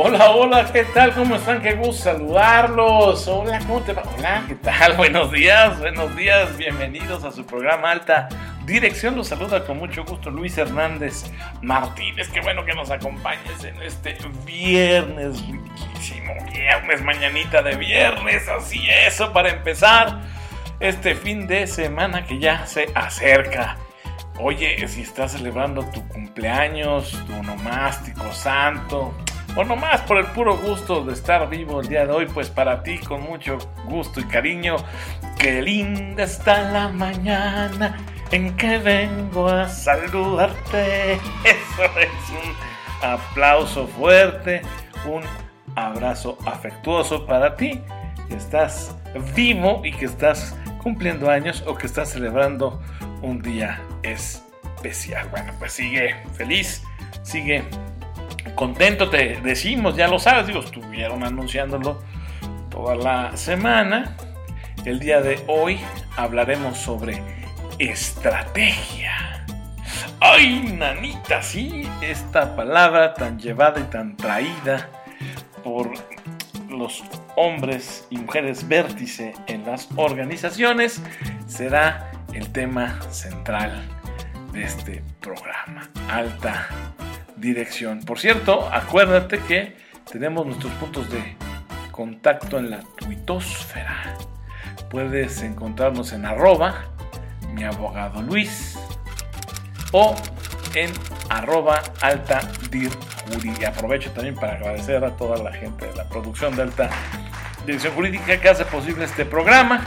Hola, hola, ¿qué tal? ¿Cómo están? Qué gusto saludarlos. Hola, ¿cómo te va? Hola, ¿qué tal? Buenos días, buenos días. Bienvenidos a su programa Alta Dirección. Los saluda con mucho gusto Luis Hernández Martínez. Qué bueno que nos acompañes en este viernes riquísimo. Viernes, mañanita de viernes. Así eso, para empezar este fin de semana que ya se acerca. Oye, si estás celebrando tu cumpleaños, tu onomástico santo, o nomás por el puro gusto de estar vivo el día de hoy, pues para ti con mucho gusto y cariño, qué linda está la mañana en que vengo a saludarte. Eso es un aplauso fuerte, un abrazo afectuoso para ti que estás vivo y que estás cumpliendo años o que estás celebrando un día especial. Bueno, pues sigue feliz, sigue contento, te decimos, ya lo sabes, digo, estuvieron anunciándolo toda la semana. El día de hoy hablaremos sobre estrategia. ¡Ay, nanita! Sí, esta palabra tan llevada y tan traída por los hombres y mujeres vértice en las organizaciones será el tema central de este programa. Alta dirección. Por cierto, acuérdate que tenemos nuestros puntos de contacto en la tuitosfera. Puedes encontrarnos en arroba abogado Luis o en arroba aprovecho también para agradecer a toda la gente de la producción de alta dirección jurídica que hace posible este programa.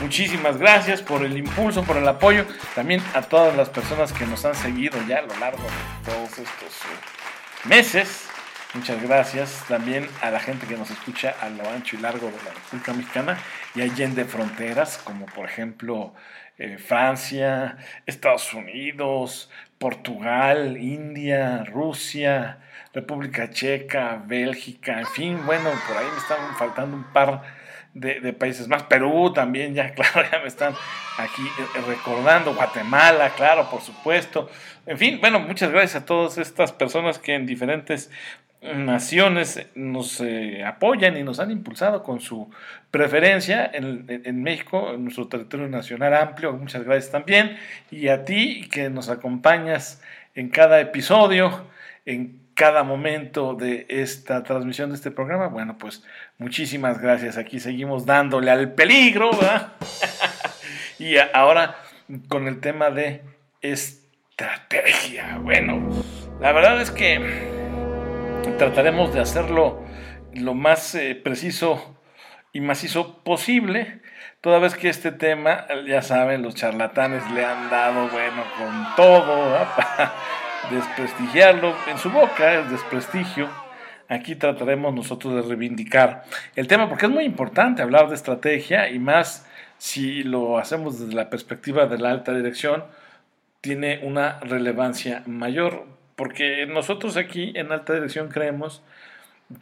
Muchísimas gracias por el impulso, por el apoyo. También a todas las personas que nos han seguido ya a lo largo de todos estos eh, meses. Muchas gracias también a la gente que nos escucha a lo ancho y largo de la República Mexicana y allende fronteras, como por ejemplo eh, Francia, Estados Unidos, Portugal, India, Rusia, República Checa, Bélgica, en fin, bueno, por ahí me están faltando un par de, países más. Perú también, ya, claro, ya me están aquí eh, recordando. Guatemala, claro, por supuesto. En fin, bueno, muchas gracias a todas estas personas que en diferentes naciones nos eh, apoyan y nos han impulsado con su preferencia en, en, México, en nuestro territorio nacional amplio. Muchas gracias también. Y a ti que nos acompañas en cada episodio, en cada momento de esta transmisión de este programa. Bueno, pues muchísimas gracias. Aquí seguimos dándole al peligro. y ahora con el tema de estrategia. Bueno, la verdad es que trataremos de hacerlo lo más eh, preciso y macizo posible. Toda vez que este tema, ya saben, los charlatanes le han dado, bueno, con todo, desprestigiarlo en su boca, el desprestigio. Aquí trataremos nosotros de reivindicar el tema porque es muy importante hablar de estrategia y más si lo hacemos desde la perspectiva de la alta dirección, tiene una relevancia mayor porque nosotros aquí en alta dirección creemos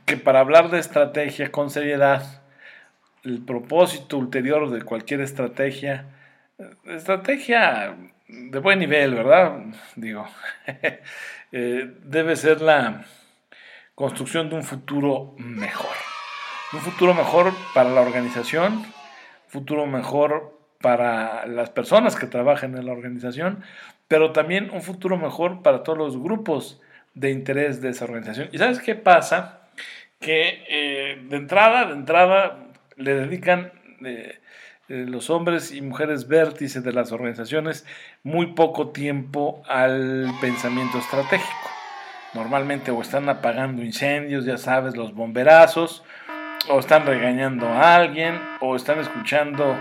que para hablar de estrategia con seriedad, el propósito ulterior de cualquier estrategia, estrategia de buen nivel, ¿verdad? Digo, eh, debe ser la construcción de un futuro mejor. Un futuro mejor para la organización, futuro mejor para las personas que trabajan en la organización, pero también un futuro mejor para todos los grupos de interés de esa organización. ¿Y sabes qué pasa? Que eh, de entrada, de entrada, le dedican eh, los hombres y mujeres vértices de las organizaciones muy poco tiempo al pensamiento estratégico. Normalmente o están apagando incendios, ya sabes, los bomberazos, o están regañando a alguien, o están escuchando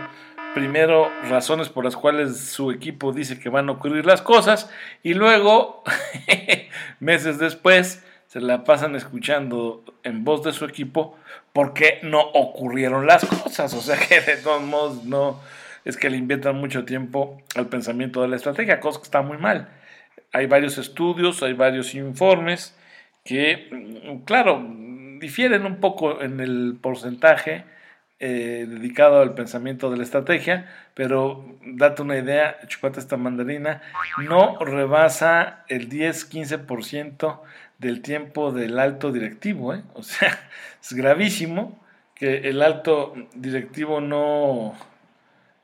primero razones por las cuales su equipo dice que van a ocurrir las cosas, y luego, meses después, se la pasan escuchando en voz de su equipo porque no ocurrieron las cosas. O sea que de todos modos no es que le inventan mucho tiempo al pensamiento de la estrategia, cosa que está muy mal. Hay varios estudios, hay varios informes que, claro, difieren un poco en el porcentaje eh, dedicado al pensamiento de la estrategia, pero date una idea, chupate esta mandarina, no rebasa el 10-15% del tiempo del alto directivo, ¿eh? o sea, es gravísimo que el alto directivo no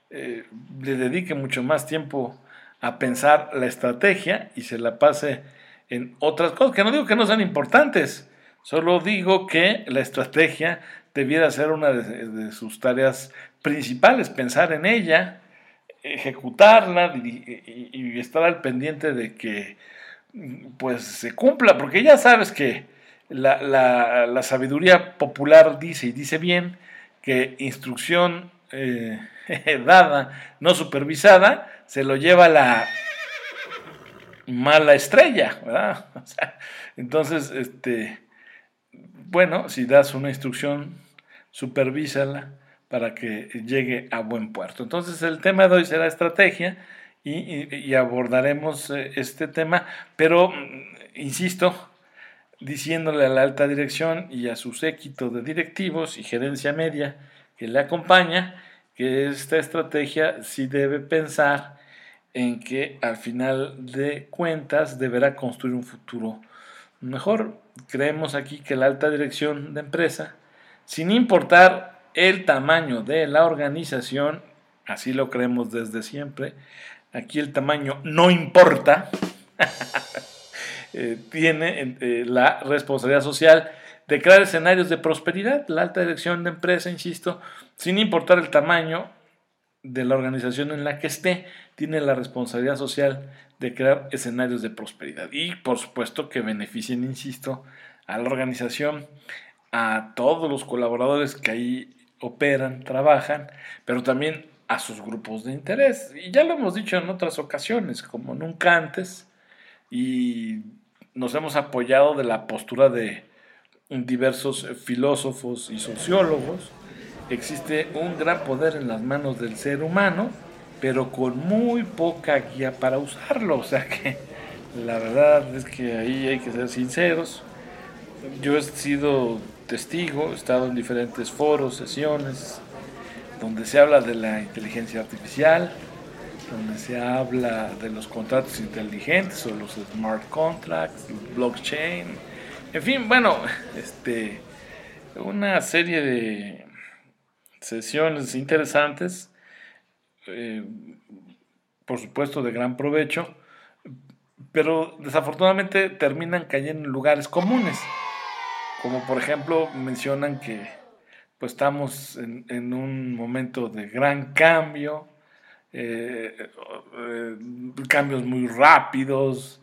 eh, le dedique mucho más tiempo a pensar la estrategia y se la pase en otras cosas, que no digo que no sean importantes, solo digo que la estrategia debiera ser una de, sus tareas principales, pensar en ella, ejecutarla y, estar al pendiente de que pues se cumpla, porque ya sabes que la, sabiduría popular dice y dice bien que instrucción eh, dada, no supervisada, se lo lleva la mala estrella, ¿verdad? entonces, este, bueno, si das una instrucción, supervísala para que llegue a buen puerto. Entonces, el tema de hoy será estrategia y, abordaremos eh, este tema, pero, mm, insisto, diciéndole a la alta dirección y a su séquito de directivos y gerencia media que le acompaña, que esta estrategia sí debe pensar en que al final de cuentas deberá construir un futuro mejor. Creemos aquí que la alta dirección de empresa, sin importar el tamaño de la organización, así lo creemos desde siempre, aquí el tamaño no importa, eh, tiene eh, la responsabilidad social de crear escenarios de prosperidad. La alta dirección de empresa, insisto, sin importar el tamaño de la organización en la que esté, tiene la responsabilidad social de crear escenarios de prosperidad. Y por supuesto que beneficien, insisto, a la organización, a todos los colaboradores que ahí operan, trabajan, pero también a sus grupos de interés. Y ya lo hemos dicho en otras ocasiones, como nunca antes, y nos hemos apoyado de la postura de diversos filósofos y sociólogos, existe un gran poder en las manos del ser humano, pero con muy poca guía para usarlo. O sea que la verdad es que ahí hay que ser sinceros. Yo he sido testigo, he estado en diferentes foros, sesiones, donde se habla de la inteligencia artificial, donde se habla de los contratos inteligentes o los smart contracts, blockchain, en fin, bueno, este, una serie de sesiones interesantes, eh, por supuesto de gran provecho, pero desafortunadamente terminan cayendo en lugares comunes, como por ejemplo mencionan que pues estamos en, un momento de gran cambio, eh, eh, cambios muy rápidos,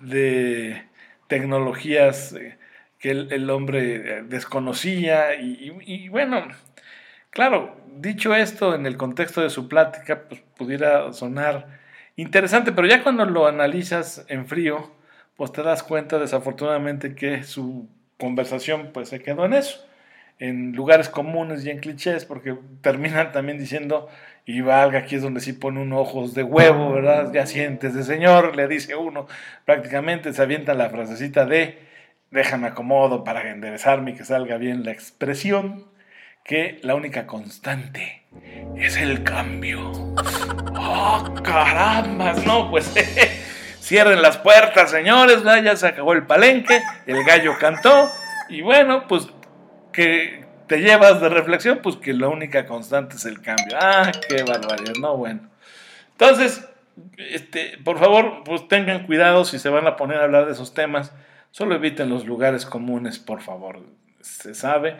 de tecnologías eh, que el, hombre eh, desconocía y, bueno, claro, dicho esto en el contexto de su plática, pues pudiera sonar interesante, pero ya cuando lo analizas en frío, pues te das cuenta desafortunadamente que su conversación pues se quedó en eso, en lugares comunes y en clichés, porque terminan también diciendo y valga, aquí es donde sí pone un ojos de huevo, ¿verdad? Ya sientes de señor, le dice uno, prácticamente se avienta la frasecita de déjame acomodo para enderezarme y que salga bien la expresión, que la única constante es el cambio. ¡Oh, caramba! No, pues cierren las puertas, señores, ya se acabó el palenque, el gallo cantó, y bueno, pues que te llevas de reflexión, pues que la única constante es el cambio. Ah, qué barbaridad, no, bueno. Entonces, este, por favor, pues tengan cuidado si se van a poner a hablar de esos temas. Solo eviten los lugares comunes, por favor. Se sabe.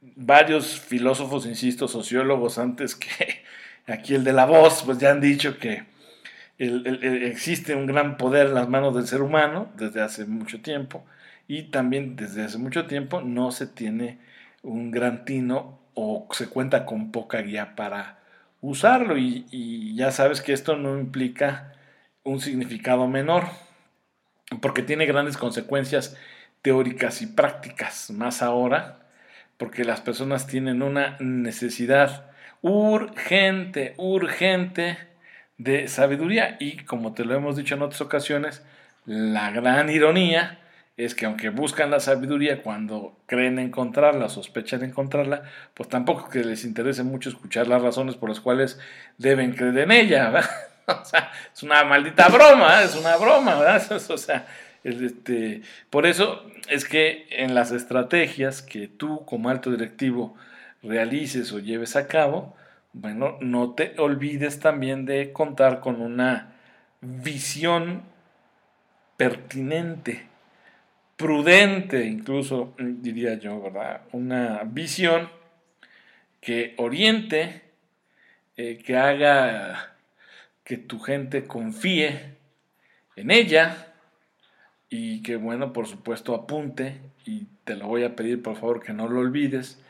Varios filósofos, insisto, sociólogos antes que aquí el de la voz, pues ya han dicho que existe un gran poder en las manos del ser humano desde hace mucho tiempo y también desde hace mucho tiempo no se tiene un gran tino o se cuenta con poca guía para usarlo y, ya sabes que esto no implica un significado menor porque tiene grandes consecuencias teóricas y prácticas más ahora porque las personas tienen una necesidad urgente, urgente de sabiduría y como te lo hemos dicho en otras ocasiones, la gran ironía es que aunque buscan la sabiduría cuando creen encontrarla, sospechan encontrarla, pues tampoco que les interese mucho escuchar las razones por las cuales deben creer en ella, es una maldita broma, es una broma. O sea, este, por eso es que en las estrategias que tú como alto directivo realices o lleves a cabo, bueno, no te olvides también de contar con una visión pertinente, prudente incluso, diría yo, ¿verdad? Una visión que oriente, eh, que haga que tu gente confíe en ella y que, bueno, por supuesto apunte, y te lo voy a pedir por favor que no lo olvides,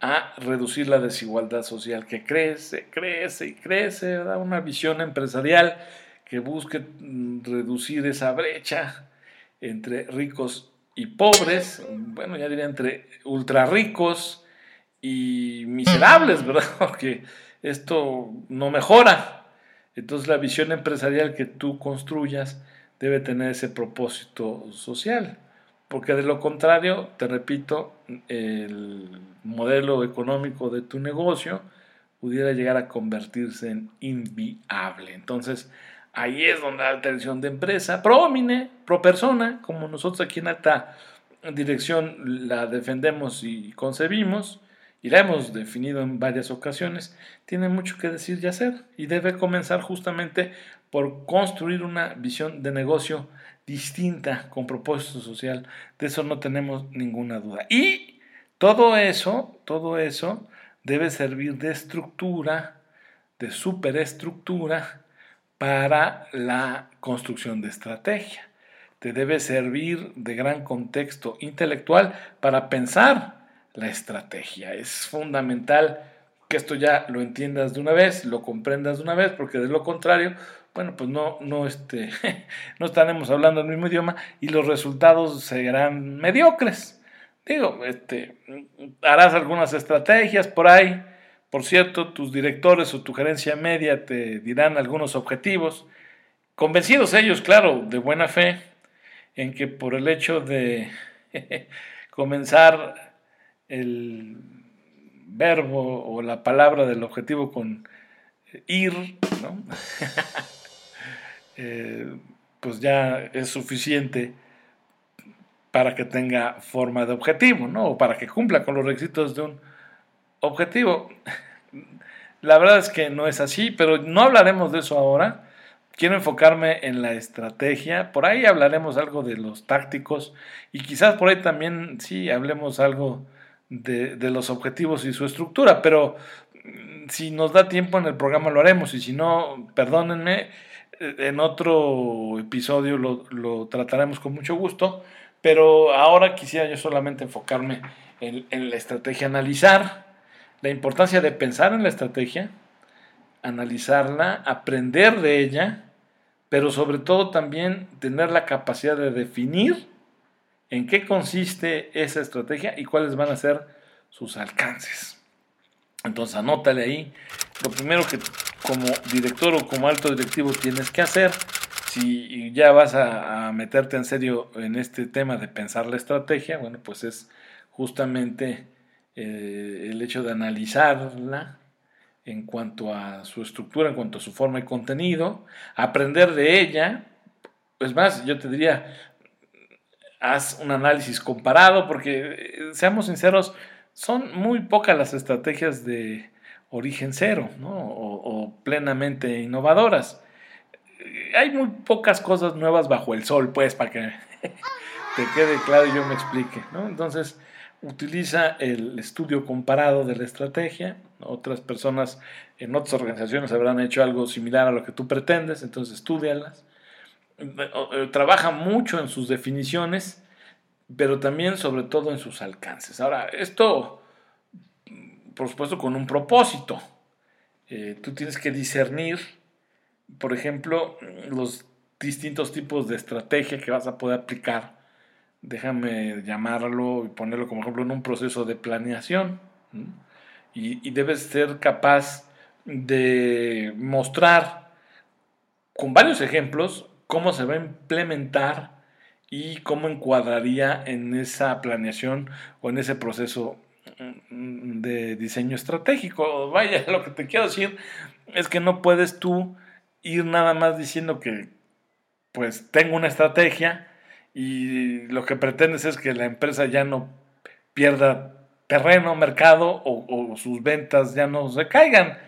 a reducir la desigualdad social que crece, crece y crece, ¿verdad? Una visión empresarial que busque mm, reducir esa brecha entre ricos y pobres, bueno, ya diría entre ultra ricos y miserables, ¿verdad? Porque esto no mejora. Entonces la visión empresarial que tú construyas debe tener ese propósito social, porque de lo contrario, te repito, el modelo económico de tu negocio pudiera llegar a convertirse en inviable. Entonces, Ahí es donde la atención de empresa, pro homine, pro persona, como nosotros aquí en alta dirección la defendemos y concebimos, y la hemos definido en varias ocasiones, tiene mucho que decir y hacer, y debe comenzar justamente por construir una visión de negocio distinta, con propósito social. De eso no tenemos ninguna duda. Y todo eso, todo eso debe servir de estructura, de superestructura, para la construcción de estrategia. Te debe servir de gran contexto intelectual para pensar la estrategia. Es fundamental que esto ya lo entiendas de una vez, lo comprendas de una vez, porque de lo contrario, bueno, pues no, no, este, no estaremos hablando el mismo idioma y los resultados serán mediocres. Digo, este, harás algunas estrategias por ahí, por cierto, tus directores o tu gerencia media te dirán algunos objetivos, convencidos ellos, claro, de buena fe, en que por el hecho de comenzar el verbo o la palabra del objetivo con ir, ¿no? Eh, pues ya es suficiente para que tenga forma de objetivo, ¿no? O para que cumpla con los requisitos de un objetivo. La verdad es que no es así, pero no hablaremos de eso ahora. Quiero enfocarme en la estrategia. Por ahí hablaremos algo de los tácticos y quizás por ahí también sí hablemos algo de, los objetivos y su estructura. Pero mm, si nos da tiempo en el programa lo haremos y si no, perdónenme, eh, en otro episodio lo, lo trataremos con mucho gusto. Pero ahora quisiera yo solamente enfocarme en, en la estrategia, analizar la importancia de pensar en la estrategia, analizarla, aprender de ella, pero sobre todo también tener la capacidad de definir en qué consiste esa estrategia y cuáles van a ser sus alcances. Entonces anótale ahí lo primero que como director o como alto directivo tienes que hacer si ya vas a, meterte en serio en este tema de pensar la estrategia, bueno, pues es justamente eh, el hecho de analizarla en cuanto a su estructura, en cuanto a su forma y contenido, aprender de ella, pues más, yo te diría, haz un análisis comparado, porque eh, seamos sinceros, son muy pocas las estrategias de origen cero o, plenamente innovadoras. Hay muy pocas cosas nuevas bajo el sol, pues, para que te quede claro y yo me explique. ¿no? Entonces, utiliza el estudio comparado de la estrategia. Otras personas en otras organizaciones habrán hecho algo similar a lo que tú pretendes, entonces estudialas. Eh, trabaja mucho en sus definiciones, pero también sobre todo en sus alcances. Ahora, esto, por supuesto, con un propósito. Eh, tú tienes que discernir, por ejemplo, los distintos tipos de estrategia que vas a poder aplicar déjame llamarlo y ponerlo como ejemplo en un proceso de planeación. Y, debes ser capaz de mostrar con varios ejemplos cómo se va a implementar y cómo encuadraría en esa planeación o en ese proceso mm, de diseño estratégico. Vaya, lo que te quiero decir es que no puedes tú ir nada más diciendo que pues tengo una estrategia y lo que pretendes es que la empresa ya no pierda terreno, mercado o, sus ventas ya no se caigan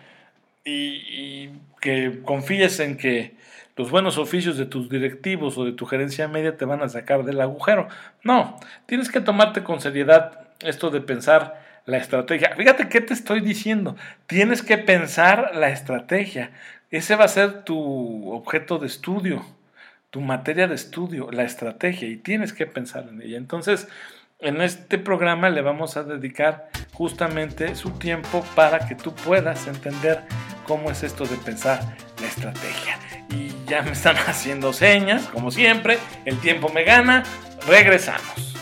y, que confíes en que los buenos oficios de tus directivos o de tu gerencia media te van a sacar del agujero. No, tienes que tomarte con seriedad esto de pensar la estrategia. Fíjate qué te estoy diciendo. Tienes que pensar la estrategia. Ese va a ser tu objeto de estudio, tu materia de estudio, la estrategia, y tienes que pensar en ella. Entonces, en este programa le vamos a dedicar justamente su tiempo para que tú puedas entender cómo es esto de pensar la estrategia. Y ya me están haciendo señas, como siempre, el tiempo me gana, regresamos.